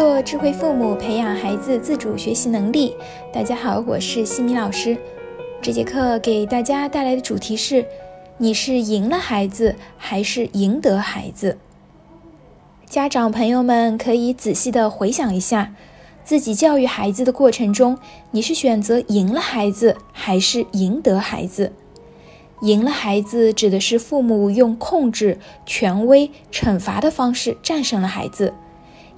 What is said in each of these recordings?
做智慧父母，培养孩子自主学习能力。大家好，我是西米老师。这节课给大家带来的主题是：你是赢了孩子，还是赢得孩子？家长朋友们可以仔细的回想一下，自己教育孩子的过程中，你是选择赢了孩子，还是赢得孩子？赢了孩子指的是父母用控制、权威、惩罚的方式战胜了孩子。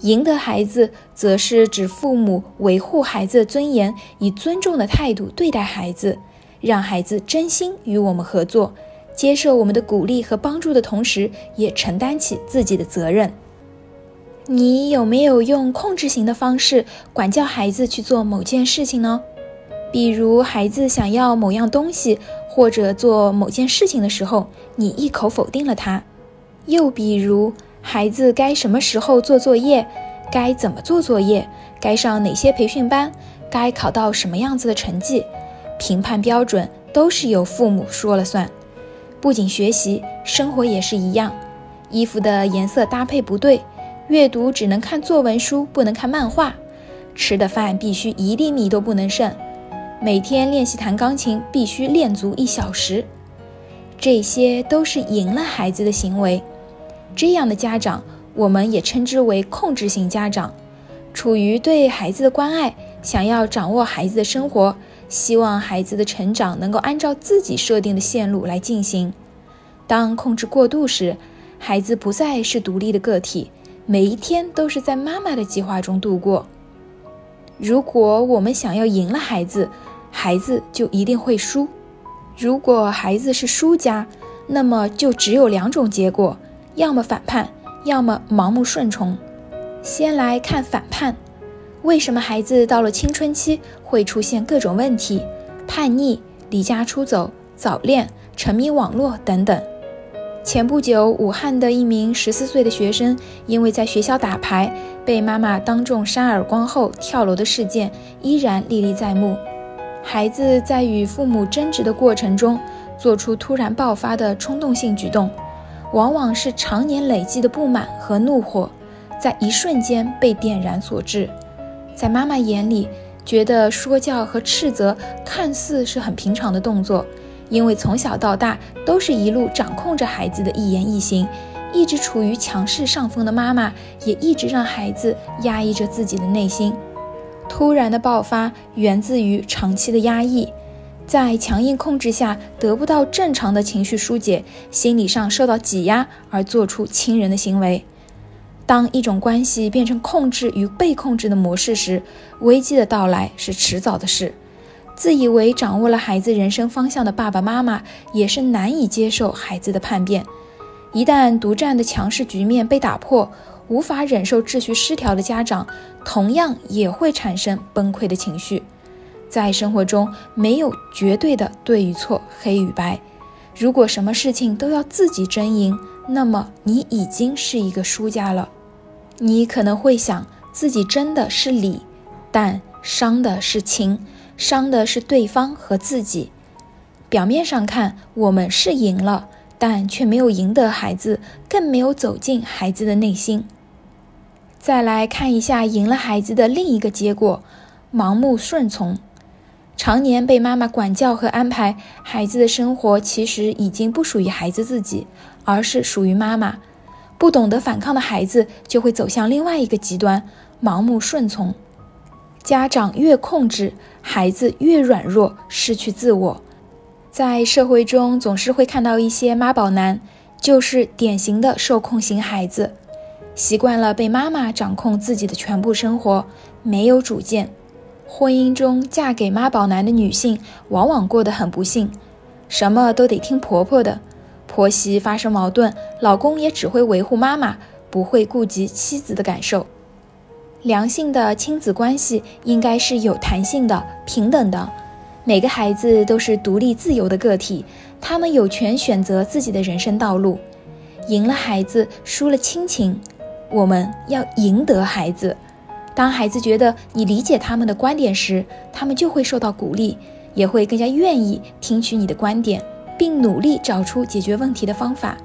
赢得孩子，则是指父母维护孩子的尊严，以尊重的态度对待孩子，让孩子真心与我们合作，接受我们的鼓励和帮助的同时，也承担起自己的责任。你有没有用控制型的方式管教孩子去做某件事情呢？比如，孩子想要某样东西或者做某件事情的时候，你一口否定了他；又比如，孩子该什么时候做作业，该怎么做作业，该上哪些培训班，该考到什么样子的成绩，评判标准都是由父母说了算。不仅学习，生活也是一样。衣服的颜色搭配不对，阅读只能看作文书，不能看漫画。吃的饭必须一粒米都不能剩。每天练习弹钢琴，必须练足一小时。这些都是赢了孩子的行为。这样的家长，我们也称之为控制型家长，出于对孩子的关爱，想要掌握孩子的生活，希望孩子的成长能够按照自己设定的线路来进行。当控制过度时，孩子不再是独立的个体，每一天都是在妈妈的计划中度过。如果我们想要赢了孩子，孩子就一定会输。如果孩子是输家，那么就只有两种结果。要么反叛，要么盲目顺从。先来看反叛，为什么孩子到了青春期会出现各种问题？叛逆、离家出走、早恋、沉迷网络等等。前不久，武汉的一名十四岁的学生因为在学校打牌被妈妈当众扇耳光后跳楼的事件依然历历在目。孩子在与父母争执的过程中，做出突然爆发的冲动性举动。往往是常年累积的不满和怒火，在一瞬间被点燃所致。在妈妈眼里，觉得说教和斥责看似是很平常的动作，因为从小到大都是一路掌控着孩子的一言一行，一直处于强势上风的妈妈，也一直让孩子压抑着自己的内心。突然的爆发源自于长期的压抑。在强硬控制下得不到正常的情绪疏解，心理上受到挤压而做出亲人的行为。当一种关系变成控制与被控制的模式时，危机的到来是迟早的事。自以为掌握了孩子人生方向的爸爸妈妈也是难以接受孩子的叛变。一旦独占的强势局面被打破，无法忍受秩序失调的家长，同样也会产生崩溃的情绪。在生活中没有绝对的对与错、黑与白。如果什么事情都要自己争赢，那么你已经是一个输家了。你可能会想，自己争的是理，但伤的是情，伤的是对方和自己。表面上看，我们是赢了，但却没有赢得孩子，更没有走进孩子的内心。再来看一下赢了孩子的另一个结果：盲目顺从。常年被妈妈管教和安排，孩子的生活其实已经不属于孩子自己，而是属于妈妈。不懂得反抗的孩子就会走向另外一个极端，盲目顺从。家长越控制，孩子越软弱，失去自我。在社会中，总是会看到一些妈宝男，就是典型的受控型孩子，习惯了被妈妈掌控自己的全部生活，没有主见。婚姻中嫁给妈宝男的女性，往往过得很不幸，什么都得听婆婆的。婆媳发生矛盾，老公也只会维护妈妈，不会顾及妻子的感受。良性的亲子关系应该是有弹性的、平等的。每个孩子都是独立自由的个体，他们有权选择自己的人生道路。赢了孩子，输了亲情。我们要赢得孩子。当孩子觉得你理解他们的观点时，他们就会受到鼓励，也会更加愿意听取你的观点，并努力找出解决问题的方法。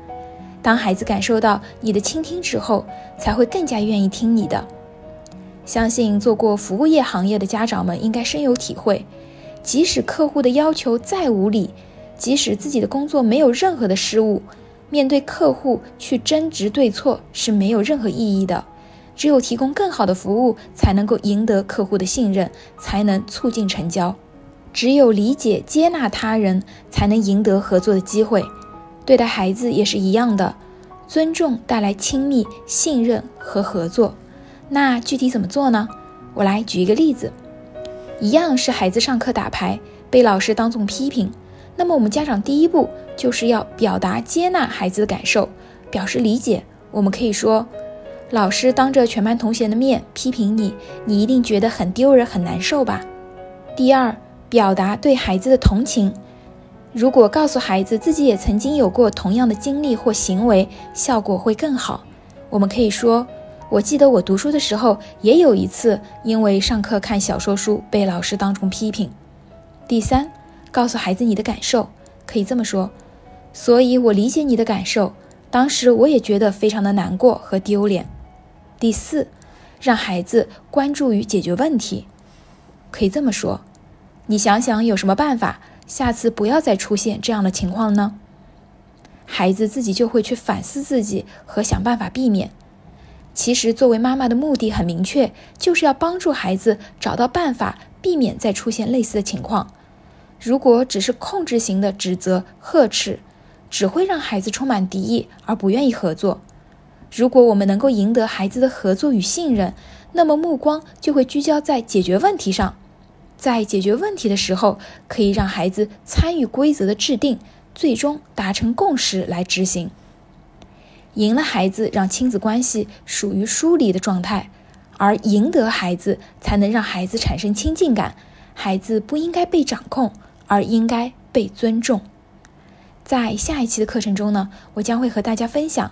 当孩子感受到你的倾听之后，才会更加愿意听你的。相信做过服务业行业的家长们应该深有体会。即使客户的要求再无理，即使自己的工作没有任何的失误，面对客户去争执对错是没有任何意义的。只有提供更好的服务，才能够赢得客户的信任，才能促进成交。只有理解接纳他人，才能赢得合作的机会。对待孩子也是一样的，尊重带来亲密、信任和合作。那具体怎么做呢？我来举一个例子。一样是孩子上课打牌被老师当众批评，那么我们家长第一步就是要表达接纳孩子的感受，表示理解。我们可以说，老师当着全班同学的面批评你，你一定觉得很丢人很难受吧？第二，表达对孩子的同情。如果告诉孩子自己也曾经有过同样的经历或行为，效果会更好。我们可以说。我记得我读书的时候，也有一次因为上课看小说书被老师当众批评。第三，告诉孩子你的感受，可以这么说。所以我理解你的感受，当时我也觉得非常的难过和丢脸。第四，让孩子关注于解决问题，可以这么说。你想想有什么办法，下次不要再出现这样的情况呢？孩子自己就会去反思自己和想办法避免。其实，作为妈妈的目的很明确，就是要帮助孩子找到办法，避免再出现类似的情况。如果只是控制型的指责、呵斥，只会让孩子充满敌意而不愿意合作。如果我们能够赢得孩子的合作与信任，那么目光就会聚焦在解决问题上。在解决问题的时候，可以让孩子参与规则的制定，最终达成共识来执行。赢了孩子，让亲子关系属于疏离的状态；而赢得孩子，才能让孩子产生亲近感。孩子不应该被掌控，而应该被尊重。在下一期的课程中呢，我将会和大家分享：